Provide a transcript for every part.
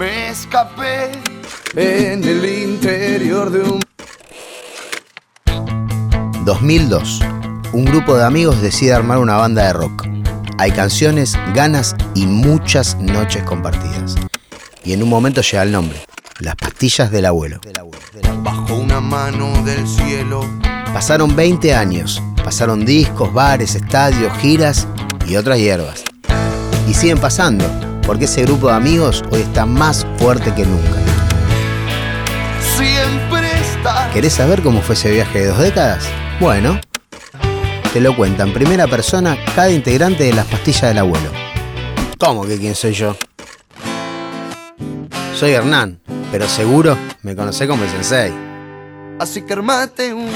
me escapé en el interior de un 2002. Un grupo de amigos decide armar una banda de rock. Hay canciones, ganas y muchas noches compartidas. Y en un momento llega el nombre. Las pastillas del abuelo. bajo una mano del cielo. Pasaron 20 años. Pasaron discos, bares, estadios, giras y otras hierbas. Y siguen pasando, porque ese grupo de amigos hoy está más fuerte que nunca. Siempre está. ¿Querés saber cómo fue ese viaje de dos décadas? Bueno, te lo cuenta en primera persona cada integrante de las pastillas del abuelo. ¿Cómo que quién soy yo? Soy Hernán, pero seguro me conocé como el sensei. Así que armate uno,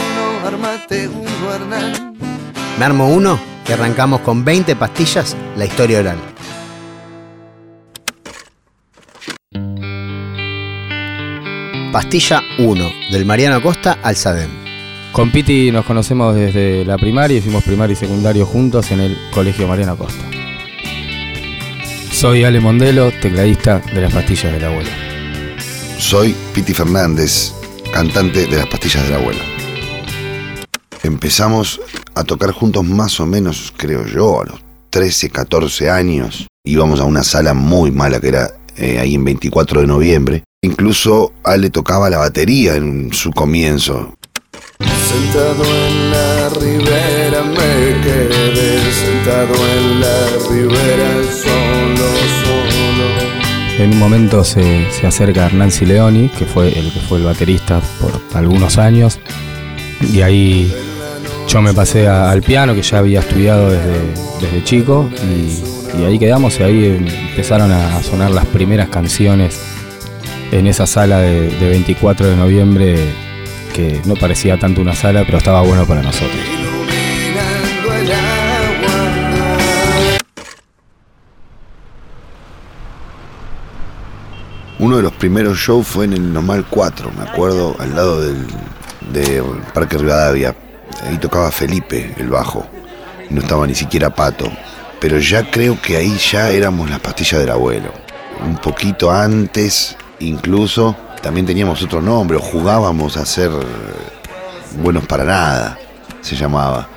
armate uno, Hernán. Me armo uno y arrancamos con 20 pastillas la historia oral. Pastilla 1, del Mariano Costa al Sadem. Con Piti nos conocemos desde la primaria y fuimos primario y secundario juntos en el Colegio Mariano Costa. Soy Ale Mondelo, tecladista de las pastillas del abuelo. Soy Piti Fernández, cantante de las pastillas del abuelo. Empezamos a tocar juntos más o menos, creo yo, a los 13, 14 años. Íbamos a una sala muy mala que era eh, ahí en 24 de noviembre. Incluso Ale tocaba la batería en su comienzo. Sentado en la ribera me quedé, sentado en la ribera solo, solo. En un momento se, se acerca Hernán Leoni, que fue el que fue el baterista por algunos años, y ahí yo me pasé a- al piano, que ya había estudiado desde, desde chico, y, y ahí quedamos, y ahí empezaron a, a sonar las primeras canciones en esa sala de, de 24 de noviembre, que no parecía tanto una sala, pero estaba bueno para nosotros. Iluminando el agua. Uno de los primeros shows fue en el Normal 4, me acuerdo, al lado del de Parque Rivadavia. Ahí tocaba Felipe, el bajo. No estaba ni siquiera Pato. Pero ya creo que ahí ya éramos las pastillas del abuelo. Un poquito antes, incluso, también teníamos otro nombre, o jugábamos a ser buenos para nada, se llamaba.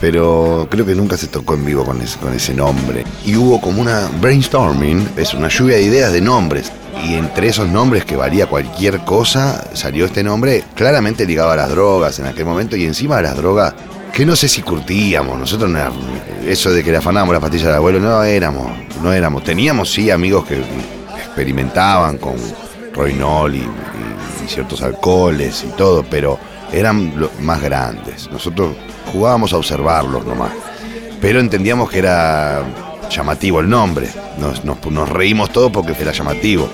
Pero creo que nunca se tocó en vivo con ese, nombre. Y hubo como una brainstorming, es una lluvia de ideas de nombres. Y entre esos nombres que varía cualquier cosa, salió este nombre claramente ligado a las drogas en aquel momento. Y encima de las drogas, que no sé si curtíamos, nosotros eso de que le afanábamos las pastillas del abuelo, no éramos, no éramos. Teníamos sí amigos que experimentaban con roinol y, ciertos alcoholes y todo, pero eran más grandes. Nosotros jugábamos a observarlos nomás. Pero entendíamos que era llamativo el nombre. Nos reímos todos porque era llamativo.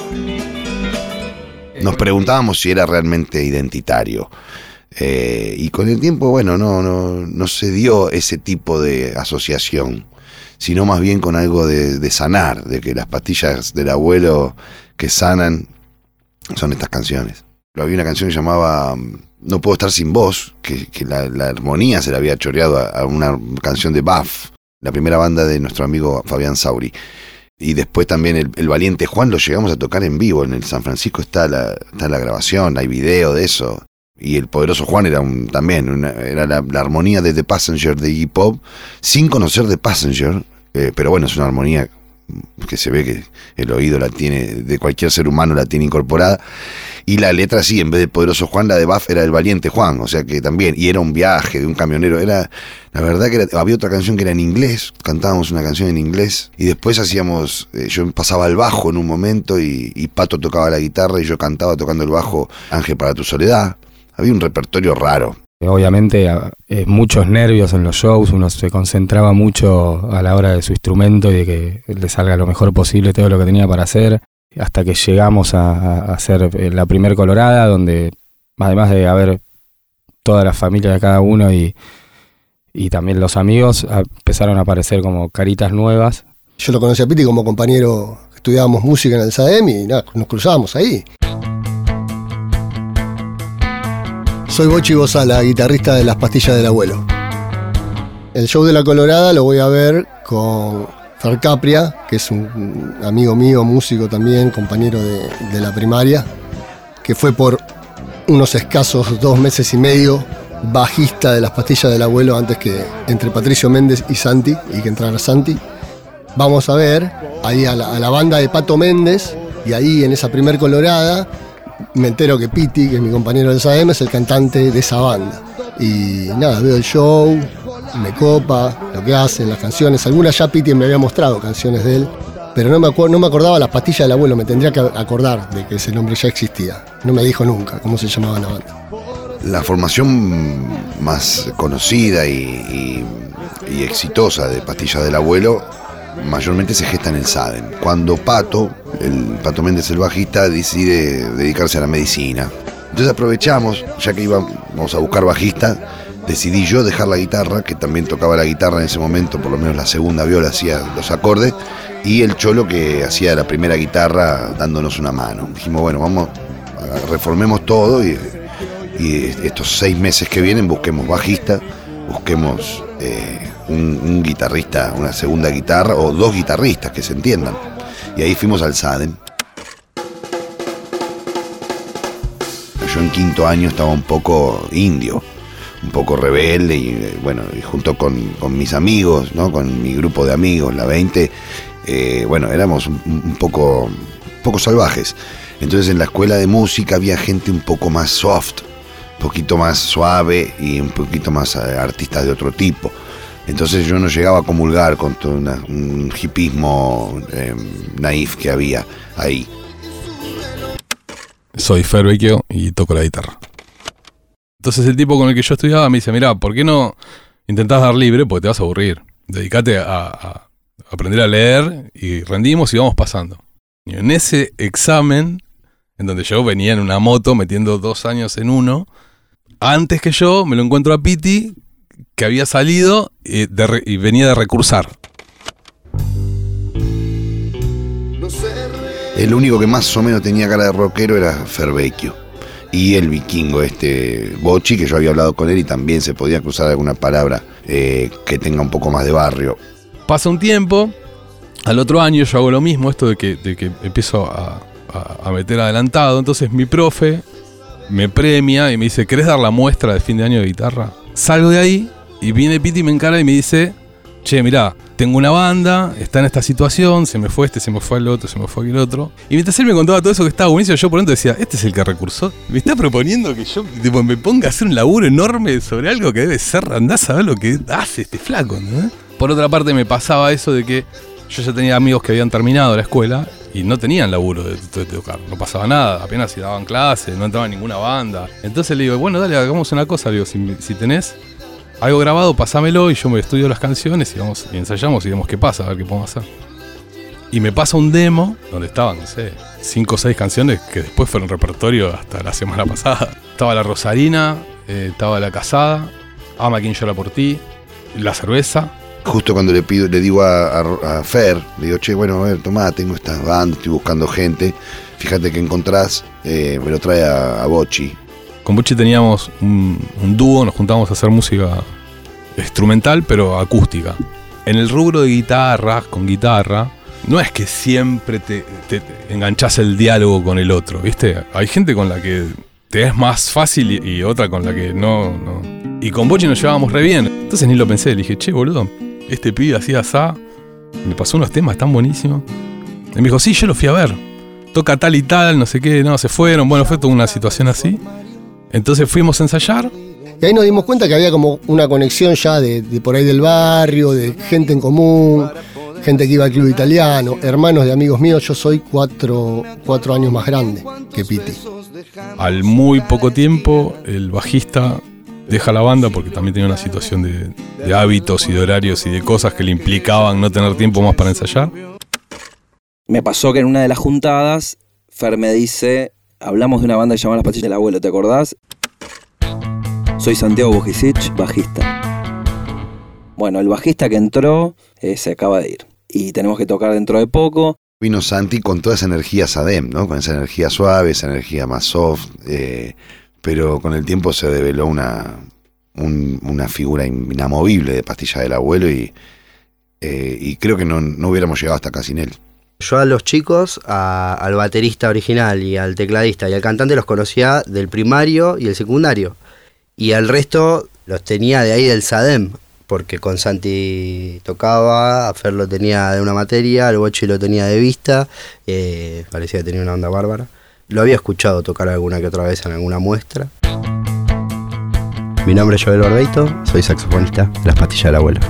Nos preguntábamos si era realmente identitario. Eh, y con el tiempo, bueno, no, no, no se dio ese tipo de asociación, sino más bien con algo de, de sanar, de que las pastillas del abuelo que sanan son estas canciones. Había una canción que llamaba mm, No puedo estar sin vos, que, la, armonía se la había choreado a, una canción de Buff, la primera banda de nuestro amigo Fabián Sauri. Y después también el, Valiente Juan lo llegamos a tocar en vivo. En el San Francisco está la, está la grabación, hay video de eso. Y el Poderoso Juan era un, también, era la, armonía de The Passenger de Iggy Pop, sin conocer The Passenger, eh, pero bueno, es una armonía que se ve que el oído la tiene, de cualquier ser humano la tiene incorporada. Y la letra sí, en vez de Poderoso Juan, la de Buff era el Valiente Juan, o sea que también, y era un viaje de un camionero, era, la verdad que era- había otra canción que era en inglés, cantábamos una canción en inglés, y después hacíamos, eh, yo pasaba al bajo en un momento, y, y Pato tocaba la guitarra, y yo cantaba tocando el bajo Ángel para tu soledad. Había un repertorio raro. Obviamente a- eh, muchos nervios en los shows, uno se concentraba mucho a la hora de su instrumento y de que le salga lo mejor posible todo lo que tenía para hacer, hasta que llegamos a, hacer eh, la primer colorada, donde además de haber toda la familia de cada uno y, y también los amigos, empezaron a aparecer como caritas nuevas. Yo lo conocí a Piti como compañero, estudiábamos música en el SAEM y nada, nos cruzábamos ahí. Soy Bochi Bozala, guitarrista de Las Pastillas del Abuelo. El show de La Colorada lo voy a ver con Fer Capria, que es un amigo mío, músico también, compañero de, de la primaria, que fue por unos escasos dos meses y medio bajista de las pastillas del abuelo antes que entre Patricio Méndez y Santi, y que entrara Santi. Vamos a ver ahí a la, a la banda de Pato Méndez, y ahí en esa primer colorada me entero que Piti, que es mi compañero del SAEM, es el cantante de esa banda. Y nada, veo el show, me copa, lo que hacen, las canciones. Algunas ya Piti me había mostrado canciones de él, pero no me, no me acordaba las pastillas del abuelo, me tendría que acordar de que ese nombre ya existía. No me dijo nunca cómo se llamaba la banda. La formación más conocida y- y exitosa de Pastillas del Abuelo mayormente se gesta en el SADEN. Cuando Pato, el Pato Méndez el bajista, decide dedicarse a la medicina. Entonces aprovechamos, ya que íbamos a buscar bajista, decidí yo dejar la guitarra, que también tocaba la guitarra en ese momento, por lo menos la segunda viola hacía los acordes, y el cholo que hacía la primera guitarra dándonos una mano. Dijimos, bueno, vamos, reformemos todo y y estos seis meses que vienen busquemos bajista, busquemos eh, un, guitarrista, una segunda guitarra o dos guitarristas que se entiendan. Y ahí fuimos al SADEN. Yo en quinto año estaba un poco indio, un poco rebelde y eh, bueno, junto con, mis amigos, ¿no? con mi grupo de amigos, la 20, eh, bueno, éramos un, un poco, un poco salvajes. Entonces en la escuela de música había gente un poco más soft, un poquito más suave y un poquito más eh, artistas de otro tipo. Entonces yo no llegaba a comulgar con todo un hipismo eh, naif que había ahí. Soy Fer Vecchio y toco la guitarra. Entonces el tipo con el que yo estudiaba me dice, mira, ¿por qué no intentás dar libre? Porque te vas a aburrir. Dedicate a, a aprender a leer y rendimos y vamos pasando. Y en ese examen, en donde yo venía en una moto metiendo dos años en uno, antes que yo me lo encuentro a Piti, que había salido eh, de y venía de recursar. El único que más o menos tenía cara de rockero era Fervecchio. Y el vikingo, este Bochi, que yo había hablado con él y también se podía cruzar alguna palabra eh, que tenga un poco más de barrio. Pasa un tiempo, al otro año yo hago lo mismo, esto de que, de que empiezo a, a- a meter adelantado. Entonces mi profe me premia y me dice, ¿querés dar la muestra de fin de año de guitarra? Salgo de ahí y viene Piti y me encara y me dice, che, mirá, tengo una banda, está en esta situación, se me fue este, se me fue el otro, se me fue aquel otro. Y mientras él me contaba todo eso que estaba buenísimo, yo por dentro decía, este es el que recursó. Me está proponiendo que yo me ponga a hacer un laburo enorme sobre algo que debe ser, andás a ver lo que hace este flaco. Por otra parte me pasaba eso de que yo ya tenía amigos que habían terminado la escuela y no tenían laburo de, tocar, no pasaba nada, apenas si daban clases, no entraba en ninguna banda. Entonces le digo, bueno, dale, hagamos una cosa, digo, si tenés algo grabado, pasámelo y yo me estudio las canciones y vamos y ensayamos y vemos qué pasa, a ver qué podemos hacer. Y me pasa un demo donde estaban, no sé, cinco o seis canciones que después fueron repertorio hasta la semana pasada. Estaba La Rosarina, eh, estaba La Casada, Ama quien llora por ti, La Cerveza. Justo cuando le pido, le digo a, a- a Fer, le digo, che, bueno, a ver, tomá, tengo esta banda, estoy buscando gente. Fíjate que encontrás, eh, me lo trae a, a Bochi. Con Bucci teníamos un, un dúo, nos juntábamos a hacer música instrumental, pero acústica. En el rubro de guitarra, con guitarra, no es que siempre te, enganchás el diálogo con el otro, ¿viste? Hay gente con la que te es más fácil y, otra con la que no, no. Y con Bochi nos llevábamos re bien. Entonces ni lo pensé, le dije, che, boludo, este pibe hacía asá, me pasó unos temas tan buenísimos. Y me dijo, sí, yo lo fui a ver. Toca tal y tal, no sé qué, no, se fueron. Bueno, fue toda una situación así. Entonces fuimos a ensayar. Y ahí nos dimos cuenta que había como una conexión ya de, de por ahí del barrio, de gente en común, gente que iba al club italiano, hermanos de amigos míos. Yo soy cuatro, cuatro años más grande que Piti. Al muy poco tiempo, el bajista deja la banda porque también tenía una situación de, de hábitos y de horarios y de cosas que le implicaban no tener tiempo más para ensayar. Me pasó que en una de las juntadas, Fer me dice, hablamos de una banda que se llama Las Pastillas del Abuelo, ¿te acordás? Soy Santiago Bujicic, bajista. Bueno, el bajista que entró eh, se acaba de ir. Y tenemos que tocar dentro de poco. Vino Santi con toda esa energía Sadem, ¿no? Con esa energía suave, esa energía más soft, eh, pero con el tiempo se develó una, un- una figura inamovible de Pastilla del Abuelo y, eh, y creo que no, no hubiéramos llegado hasta acá sin él. Yo a los chicos, a- al baterista original y al tecladista y al cantante los conocía del primario y el secundario. Y al resto los tenía de ahí del SADEM, porque con Santi tocaba, a Fer lo tenía de una materia, al Bochi lo tenía de vista, eh, parecía que tenía una onda bárbara. Lo había escuchado tocar alguna que otra vez en alguna muestra. Mi nombre es Joel Barbeito, soy saxofonista de Las Pastillas del Abuelo.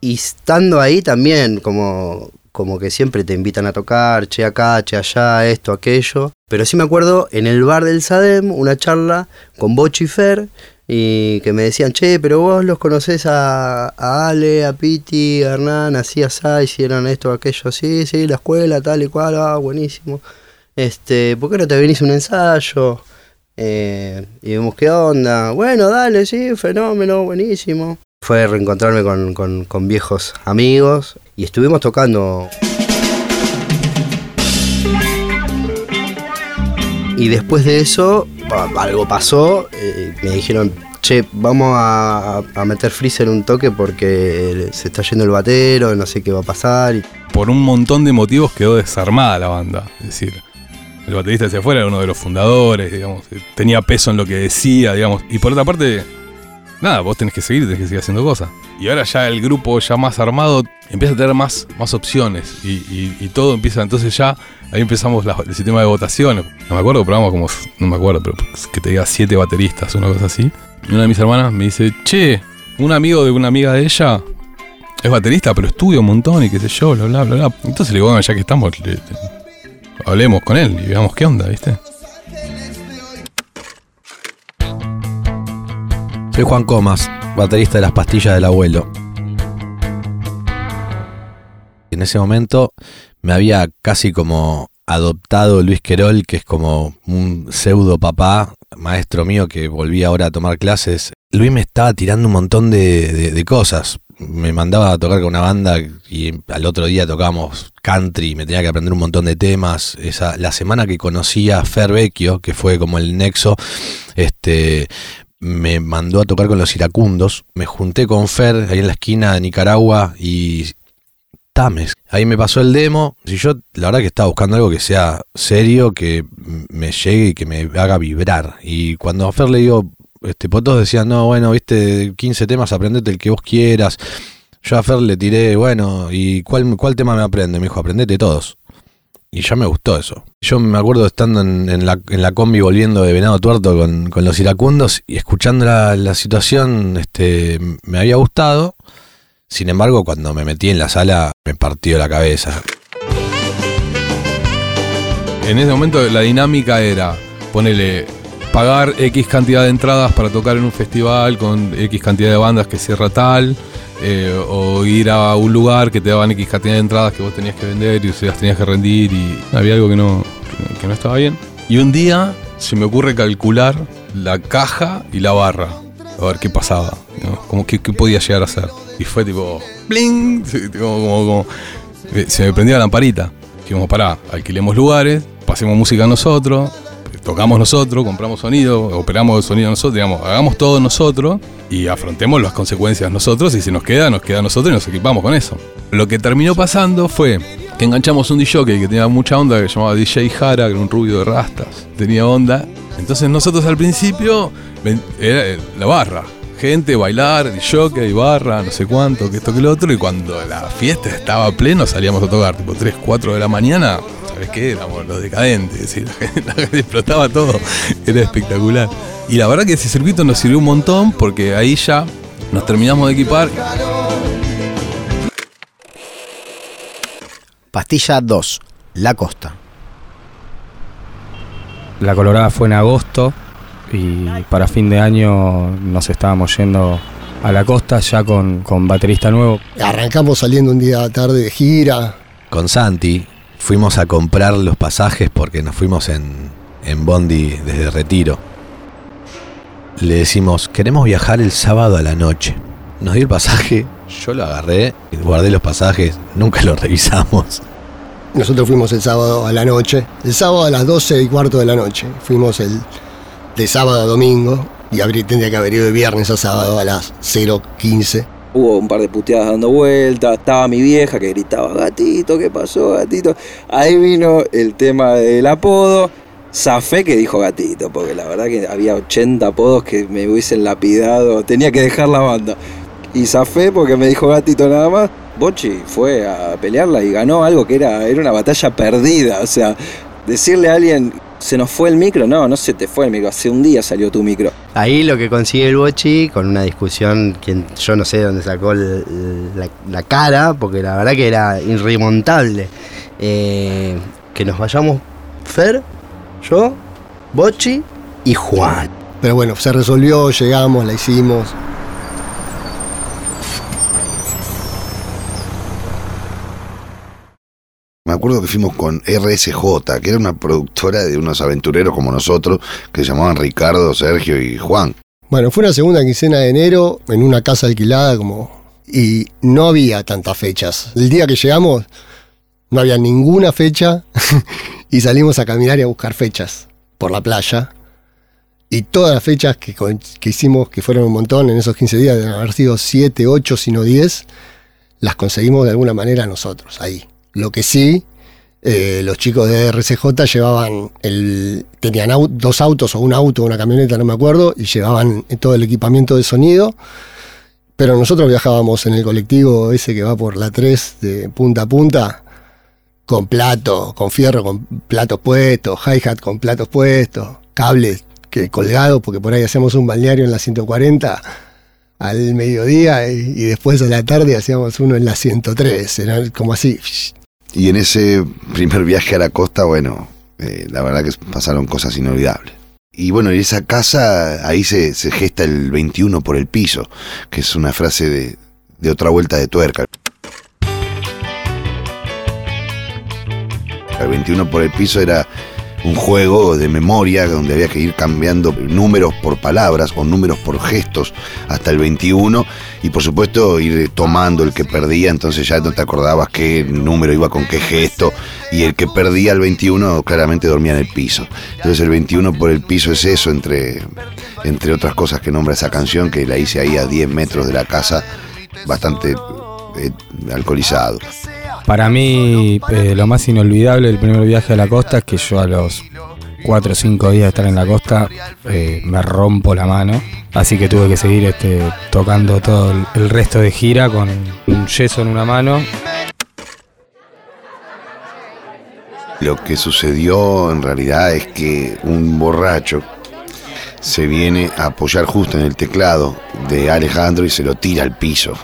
Y estando ahí también, como, como que siempre te invitan a tocar, che acá, che allá, esto, aquello. Pero sí me acuerdo en el bar del SADEM, una charla con Bochi y Fer, y que me decían, che, pero vos los conocés a, Ale, a Piti, a Hernán, así, así, hicieron esto, aquello, sí, sí, la escuela, tal y cual, ah, buenísimo. Este, ¿por qué no te venís un ensayo? Eh, y vemos qué onda. Bueno, dale, sí, fenómeno, buenísimo. Fue reencontrarme con, con- con viejos amigos y estuvimos tocando. Y después de eso, algo pasó. eh, me dijeron, che, vamos a, meter freezer un toque porque se está yendo el batero, no sé qué va a pasar. Por un montón de motivos quedó desarmada la banda. Es decir, el baterista hacia afuera era uno de los fundadores, digamos, eh, tenía peso en lo que decía, digamos. Y por otra parte, nada, vos tenés que seguir, tenés que seguir haciendo cosas. Y ahora ya el grupo ya más armado empieza a tener más, más opciones y, todo empieza, entonces ya ahí empezamos el sistema de votaciones. No me acuerdo, pero vamos como, no me acuerdo, pero que te diga siete bateristas, una cosa así. Y una de mis hermanas me dice, che, un amigo de una amiga de ella es baterista, pero estudia un montón y qué sé yo, bla, bla, bla. Entonces le digo, bueno, ya que estamos, le- hablemos con él y veamos qué onda, ¿viste? Soy Juan Comas, baterista de las pastillas del abuelo. En ese momento me había casi como adoptado Luis Querol, que es como un pseudo papá, maestro mío que volví ahora a tomar clases. Luis me estaba tirando un montón de cosas. Me mandaba a tocar con una banda y al otro día tocábamos country, me tenía que aprender un montón de temas. Esa, la semana que conocí a Fer Vecchio, que fue como el nexo, este, me mandó a tocar con los iracundos. Me junté con Fer ahí en la esquina de Nicaragua y Tames. Ahí me pasó el demo. Si yo, la verdad que estaba buscando algo que sea serio, que me llegue y que me haga vibrar. Y cuando a Fer le digo, este, pues todos decían, no, bueno, viste, 15 temas, aprendete el que vos quieras. Yo a Fer le tiré, bueno, ¿y cuál, cuál tema me aprende? Me dijo, aprendete todos. Y ya me gustó eso. Yo me acuerdo estando en, la, en la combi volviendo de Venado Tuerto con, con los iracundos y escuchando la, la situación, este, me había gustado. Sin embargo, cuando me metí en la sala, me partió la cabeza. En ese momento la dinámica era ponerle pagar X cantidad de entradas para tocar en un festival con X cantidad de bandas que cierra tal, eh, o ir a un lugar que te daban X cantidad de entradas que vos tenías que vender y se las tenías que rendir y había algo que no, que, no estaba bien. Y un día se me ocurre calcular la caja y la barra, a ver qué pasaba, ¿no? como qué, qué podía llegar a ser. Y fue tipo, bling, eh, se me prendía la lamparita. Dijimos, pará, alquilemos lugares, pasemos música nosotros, tocamos nosotros, compramos sonido, operamos el sonido nosotros, digamos, hagamos todo nosotros y afrontemos las consecuencias nosotros y si nos queda, nos queda nosotros y nos equipamos con eso. Lo que terminó pasando fue que enganchamos un DJ que tenía mucha onda, que se llamaba DJ Jara, que era un rubio de rastas, tenía onda. Entonces nosotros al principio era eh, la barra, gente, bailar, jockey, barra, no sé cuánto, que esto que lo otro, y cuando la fiesta estaba pleno salíamos a tocar, tipo 3, 4 de la mañana, ¿sabes qué? Éramos los decadentes, es decir, la gente, la gente explotaba todo, era espectacular. Y la verdad que ese circuito nos sirvió un montón porque ahí ya nos terminamos de equipar. Pastilla 2, La Costa. La Colorada fue en agosto y para fin de año nos estábamos yendo a la costa ya con, con baterista nuevo. Arrancamos saliendo un día tarde de gira. Con Santi fuimos a comprar los pasajes porque nos fuimos en, en Bondi desde Retiro. Le decimos, queremos viajar el sábado a la noche. Nos dio el pasaje, yo lo agarré, guardé los pasajes, nunca los revisamos. Nosotros fuimos el sábado a la noche. El sábado a las 12 y cuarto de la noche. Fuimos el de sábado a domingo. Y habría- tendría que haber ido de viernes a sábado a las 0.15. Hubo un par de puteadas dando vueltas, estaba mi vieja que gritaba, gatito, ¿qué pasó, gatito? Ahí vino el tema del apodo. Zafé que dijo gatito, porque la verdad que había 80 apodos que me hubiesen lapidado, tenía que dejar la banda. Y zafé porque me dijo gatito nada más. Bochi fue a pelearla y ganó algo que era, era una batalla perdida. O sea, decirle a alguien, se nos fue el micro, no, no se te fue el micro, hace un día salió tu micro. Ahí lo que consigue el Bochi, con una discusión, quien yo no sé de dónde sacó el- la, la cara, porque la verdad que era irremontable. eh, que nos vayamos Fer, yo, Bochi y Juan. Pero bueno, se resolvió, llegamos, la hicimos. Acuerdo que fuimos con RSJ, que era una productora de unos aventureros como nosotros, que se llamaban Ricardo, Sergio y Juan. Bueno, fue una segunda quincena de enero en una casa alquilada como... Y no había tantas fechas. El día que llegamos no había ninguna fecha y salimos a caminar y a buscar fechas por la playa. Y todas las fechas que, que hicimos, que fueron un montón en esos 15 días, deben haber sido 7, 8, sino 10, las conseguimos de alguna manera nosotros, ahí. Lo que sí, eh, los chicos de RCJ llevaban el. tenían dos autos o un auto o una camioneta, no me acuerdo, y llevaban todo el equipamiento de sonido. Pero nosotros viajábamos en el colectivo ese que va por la 3 de punta a punta, con plato, con fierro, con platos puestos, hi-hat con platos puestos, cables que colgados, porque por ahí hacíamos un balneario en la 140 al mediodía y, y después a la tarde hacíamos uno en la 103, era como así. Y en ese primer viaje a la costa, bueno, eh, la verdad que pasaron cosas inolvidables. Y bueno, en esa casa, ahí se, se gesta el 21 por el piso, que es una frase de, de otra vuelta de tuerca. El 21 por el piso era un juego de memoria donde había que ir cambiando números por palabras o números por gestos hasta el 21 y por supuesto ir tomando el que perdía, entonces ya no te acordabas qué número iba con qué gesto y el que perdía el 21 claramente dormía en el piso. Entonces el 21 por el piso es eso, entre, entre otras cosas que nombra esa canción que la hice ahí a 10 metros de la casa, bastante eh, alcoholizado. Para mí, eh, lo más inolvidable del primer viaje a la costa es que yo a los 4 o 5 días de estar en la costa eh, me rompo la mano. Así que tuve que seguir este, tocando todo el, resto de gira con un yeso en una mano. Lo que sucedió en realidad es que un borracho se viene a apoyar justo en el teclado de Alejandro y se lo tira al piso.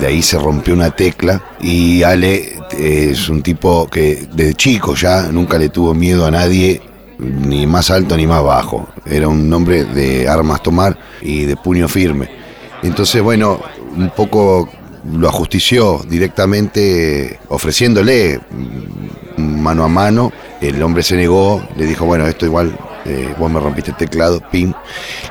De ahí se rompió una tecla y Ale es un tipo que desde chico ya nunca le tuvo miedo a nadie, ni más alto ni más bajo. Era un hombre de armas tomar y de puño firme. Entonces, bueno, un poco lo ajustició directamente ofreciéndole mm, mano a mano. El hombre se negó, le dijo, bueno, esto igual, eh, vos me rompiste el teclado, pim.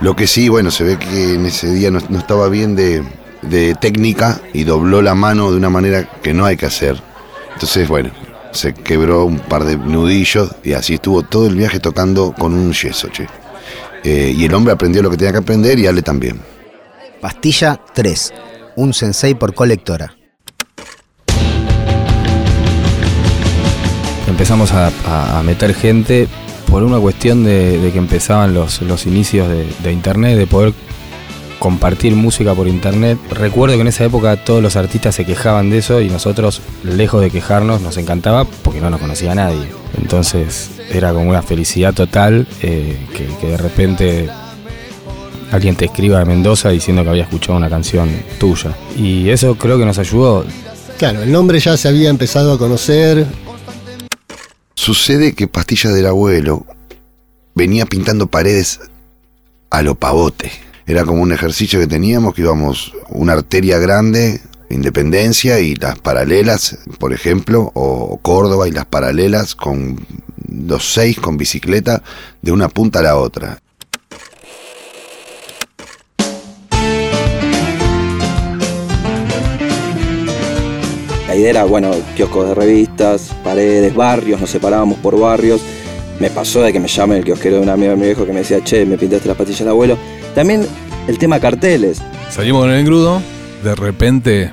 Lo que sí, bueno, se ve que en ese día no, estaba bien de técnica y dobló la mano de una manera que no hay que hacer. Entonces, bueno, se quebró un par de nudillos y así estuvo todo el viaje tocando con un yeso, che. Eh, y el hombre aprendió lo que tenía que aprender y Ale también. Pastilla 3. Un sensei por colectora. Empezamos a, a- a meter gente por una cuestión de, de que empezaban los, los inicios de, de internet, de poder compartir música por internet. Recuerdo que en esa época todos los artistas se quejaban de eso y nosotros, lejos de quejarnos, nos encantaba porque no nos conocía nadie. Entonces era como una felicidad total eh, que, que de repente alguien te escriba de Mendoza diciendo que había escuchado una canción tuya. Y eso creo que nos ayudó. Claro, el nombre ya se había empezado a conocer. Sucede que Pastilla del Abuelo venía pintando paredes a lo pavote. Era como un ejercicio que teníamos, que íbamos una arteria grande, Independencia y las paralelas, por ejemplo, o Córdoba y las paralelas con los seis con bicicleta de una punta a la otra. La idea era, bueno, kioscos de revistas, paredes, barrios, nos separábamos por barrios. Me pasó de que me llame el kiosquero de un amigo de mi viejo que me decía, che, me pintaste las patillas del abuelo. También el tema carteles. Salimos con el engrudo de repente,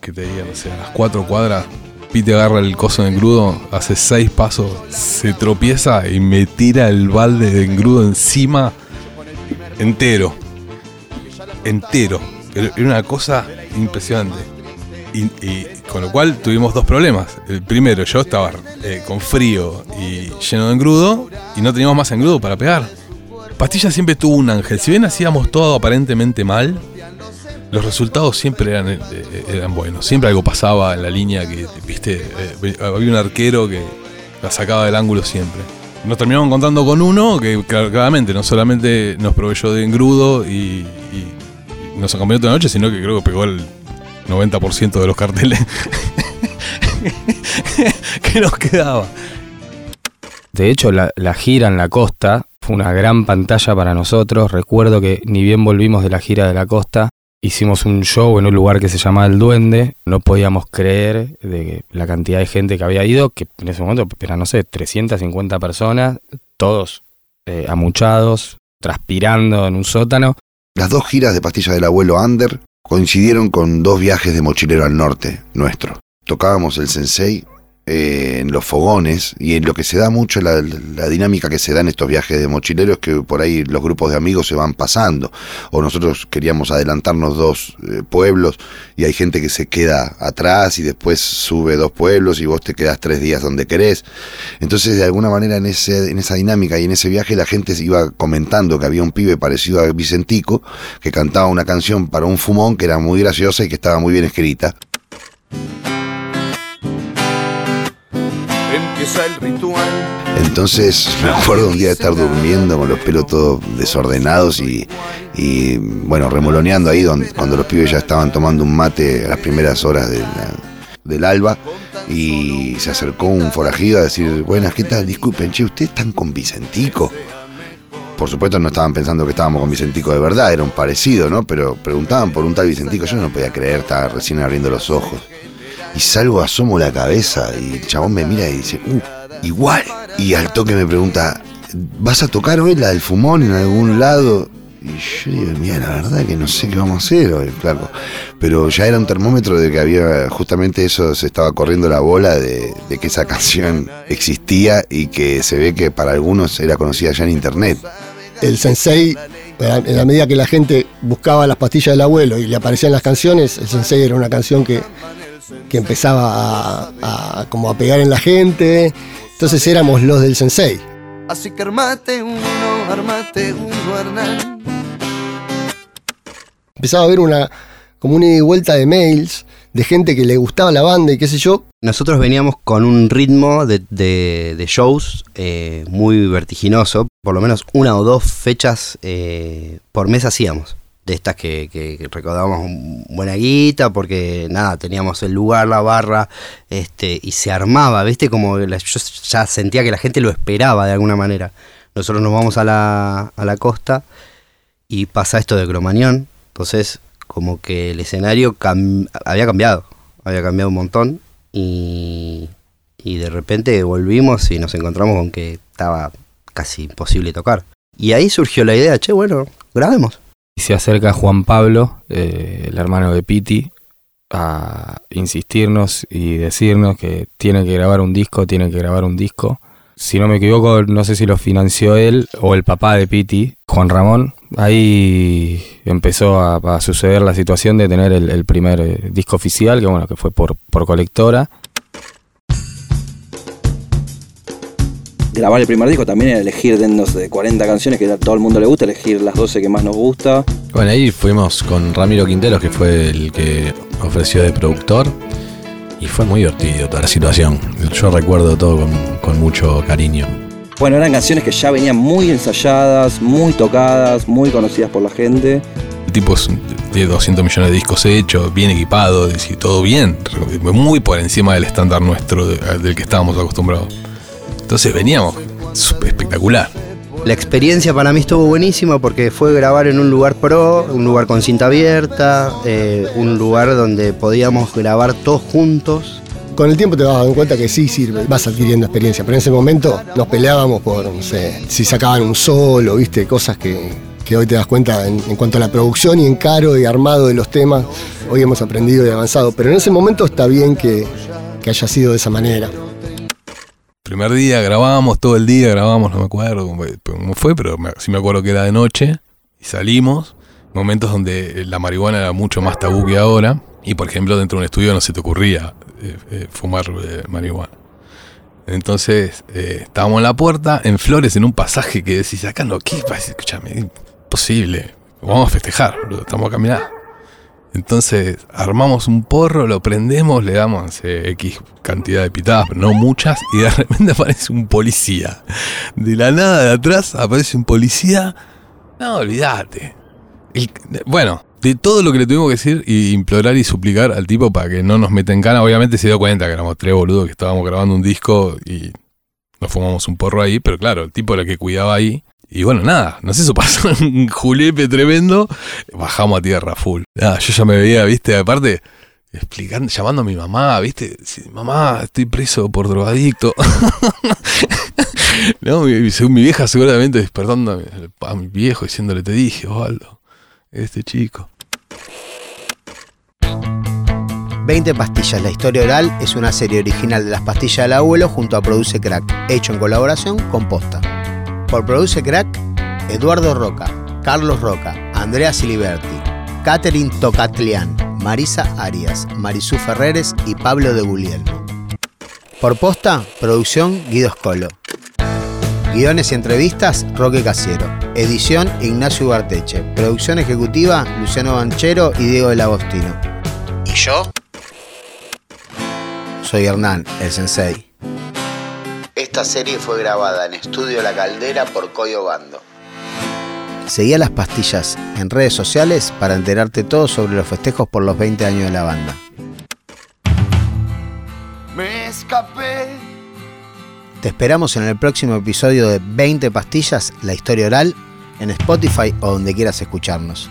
que te digan, o sea, a las cuatro cuadras, Pete agarra el coso de engrudo, hace seis pasos, se tropieza y me tira el balde de engrudo encima entero. Entero. Era una cosa impresionante. Y, y con lo cual tuvimos dos problemas. El primero, yo estaba eh, con frío y lleno de engrudo y no teníamos más engrudo para pegar. Pastilla siempre tuvo un ángel. Si bien hacíamos todo aparentemente mal, los resultados siempre eran, eh, eh, buenos. Siempre algo pasaba en la línea que, viste, eh, había un arquero que la sacaba del ángulo siempre. Nos terminamos encontrando con uno que clar- claramente no solamente nos proveyó de engrudo y, nos acompañó toda la noche, sino que creo que pegó el 90% de los carteles que nos quedaba. De hecho, la gira en la costa fue una gran pantalla para nosotros. Recuerdo que ni bien volvimos de la gira de la costa, hicimos un show en un lugar que se llamaba El Duende. No podíamos creer de la cantidad de gente que había ido, que en ese momento eran, no sé, 350 personas, todos eh, amuchados, transpirando en un sótano. Las dos giras de Pastilla del Abuelo Under coincidieron con dos viajes de mochilero al norte nuestro. Tocábamos el sensei eh, en los fogones y en lo que se da mucho, la, dinámica que se da en estos viajes de mochileros que por ahí los grupos de amigos se van pasando. O nosotros queríamos adelantarnos dos eh, pueblos y hay gente que se queda atrás y después sube dos pueblos y vos te quedás tres días donde querés. Entonces, de alguna manera, en, ese, en esa dinámica y en ese viaje, la gente iba comentando que había un pibe parecido a Vicentico que cantaba una canción para un fumón que era muy graciosa y que estaba muy bien escrita. Empieza el ritual. Entonces me acuerdo un día de estar durmiendo con los pelos todos desordenados y, y, bueno, remoloneando ahí donde, cuando los pibes ya estaban tomando un mate a las primeras horas de la- del alba y se acercó un forajido a decir, buenas, ¿qué tal? Disculpen, che, ¿ustedes están con Vicentico? Por supuesto no estaban pensando que estábamos con Vicentico de verdad, era un parecido, ¿no? Pero preguntaban por un tal Vicentico, yo no podía creer, estaba recién abriendo los ojos. Y salgo, asomo la cabeza y el chabón me mira y dice, uh, igual. Y al toque me pregunta, ¿vas a tocar hoy la del fumón en algún lado? Y yo digo, mira, la verdad que no sé qué vamos a hacer hoy, flaco. Pero ya era un termómetro de que había justamente eso, se estaba corriendo la bola de, de que esa canción existía y que se ve que para algunos era conocida ya en internet. El sensei, en la medida que la gente buscaba las pastillas del abuelo y le aparecían las canciones, el sensei era una canción que, que empezaba a, a- como a pegar en la gente. Entonces éramos los del sensei. Así que armate uno, armate uno, Hernán. Empezaba a haber una como una ida y vuelta de mails de gente que le gustaba la banda y qué sé yo. Nosotros veníamos con un ritmo de, de- de shows eh, muy vertiginoso, por lo menos una o dos fechas eh, por mes hacíamos. De estas que, que- que recaudábamos buena guita, porque nada, teníamos el lugar, la barra, este, y se armaba, ¿viste? Como yo ya sentía que la gente lo esperaba de alguna manera. Nosotros nos vamos a la, a la costa y pasa esto de Cromañón, entonces como que el escenario había cambiado, había cambiado un montón y, y de repente volvimos y nos encontramos con que estaba casi imposible tocar. Y ahí surgió la idea, che, bueno, grabemos. Y se acerca Juan Pablo, eh, el hermano de Piti, a insistirnos y decirnos que tiene que grabar un disco, tiene que grabar un disco. Si no me equivoco, no sé si lo financió él o el papá de Piti, Juan Ramón. Ahí empezó a, suceder la situación de tener el, el primer eh, disco oficial, que bueno, que fue por, por colectora. Grabar el primer disco también era elegir de, no sé, de 40 canciones que a todo el mundo le gusta, elegir las 12 que más nos gusta. Bueno, ahí fuimos con Ramiro Quinteros, que fue el que ofreció de productor. Y fue muy divertido toda la situación. Yo recuerdo todo con, con mucho cariño. Bueno, eran canciones que ya venían muy ensayadas, muy tocadas, muy conocidas por la gente. El tipo es de 200 millones de discos hechos, bien equipado, y todo bien, muy por encima del estándar nuestro de- del que estábamos acostumbrados. Entonces veníamos súper espectacular. La experiencia para mí estuvo buenísima porque fue grabar en un lugar pro, un lugar con cinta abierta, eh, un lugar donde podíamos grabar todos juntos. Con el tiempo te vas dando cuenta que sí sirve, vas adquiriendo experiencia, pero en ese momento nos peleábamos por, no sé, si sacaban un solo, viste, cosas que, que hoy te das cuenta en, en cuanto a la producción y encaro y armado de los temas, hoy hemos aprendido y avanzado. Pero en ese momento está bien que, que haya sido de esa manera. Primer día grabábamos todo el día, grabábamos, no me acuerdo cómo cómo fue, pero me- sí me acuerdo que era de noche y salimos. Momentos donde la marihuana era mucho más tabú que ahora. Y por ejemplo, dentro de un estudio no se te ocurría eh, eh, fumar eh, marihuana. Entonces, eh, estábamos en la puerta, en Flores, en un pasaje que decís, acá no, ¿qué? Escúchame, imposible. Vamos a festejar, estamos a caminar. Entonces armamos un porro, lo prendemos, le damos eh, X cantidad de pitadas, no muchas, y de repente aparece un policía. De la nada de atrás aparece un policía. No, olvídate. Bueno, de todo lo que le tuvimos que decir y implorar y suplicar al tipo para que no nos meta en cana, obviamente se dio cuenta que éramos tres boludos que estábamos grabando un disco y nos fumamos un porro ahí, pero claro, el tipo era el que cuidaba ahí. Y bueno, nada, nos hizo pasar un julepe tremendo. Bajamos a tierra full. Nada, yo ya me veía, viste, aparte, explicando, llamando a mi mamá, viste, mamá, estoy preso por drogadicto. no, mi, mi- mi vieja seguramente despertando a mi, a mi viejo diciéndole, te dije, Osvaldo, este chico. 20 pastillas, la historia oral es una serie original de las pastillas del abuelo junto a Produce Crack, hecho en colaboración con Posta. Por Produce Crack, Eduardo Roca, Carlos Roca, Andrea Siliberti, Catherine Tocatlián, Marisa Arias, Marisú Ferreres y Pablo de Guglielmo. Por Posta, producción Guido Scolo. Guiones y entrevistas, Roque Casiero. Edición, Ignacio Ugarteche. Producción ejecutiva, Luciano Banchero y Diego del Agostino. ¿Y yo? Soy Hernán, el sensei. Esta serie fue grabada en Estudio La Caldera por Coyo Bando. Seguí a las pastillas en redes sociales para enterarte todo sobre los festejos por los 20 años de la banda. Me escapé. Te esperamos en el próximo episodio de 20 pastillas, la historia oral, en Spotify o donde quieras escucharnos.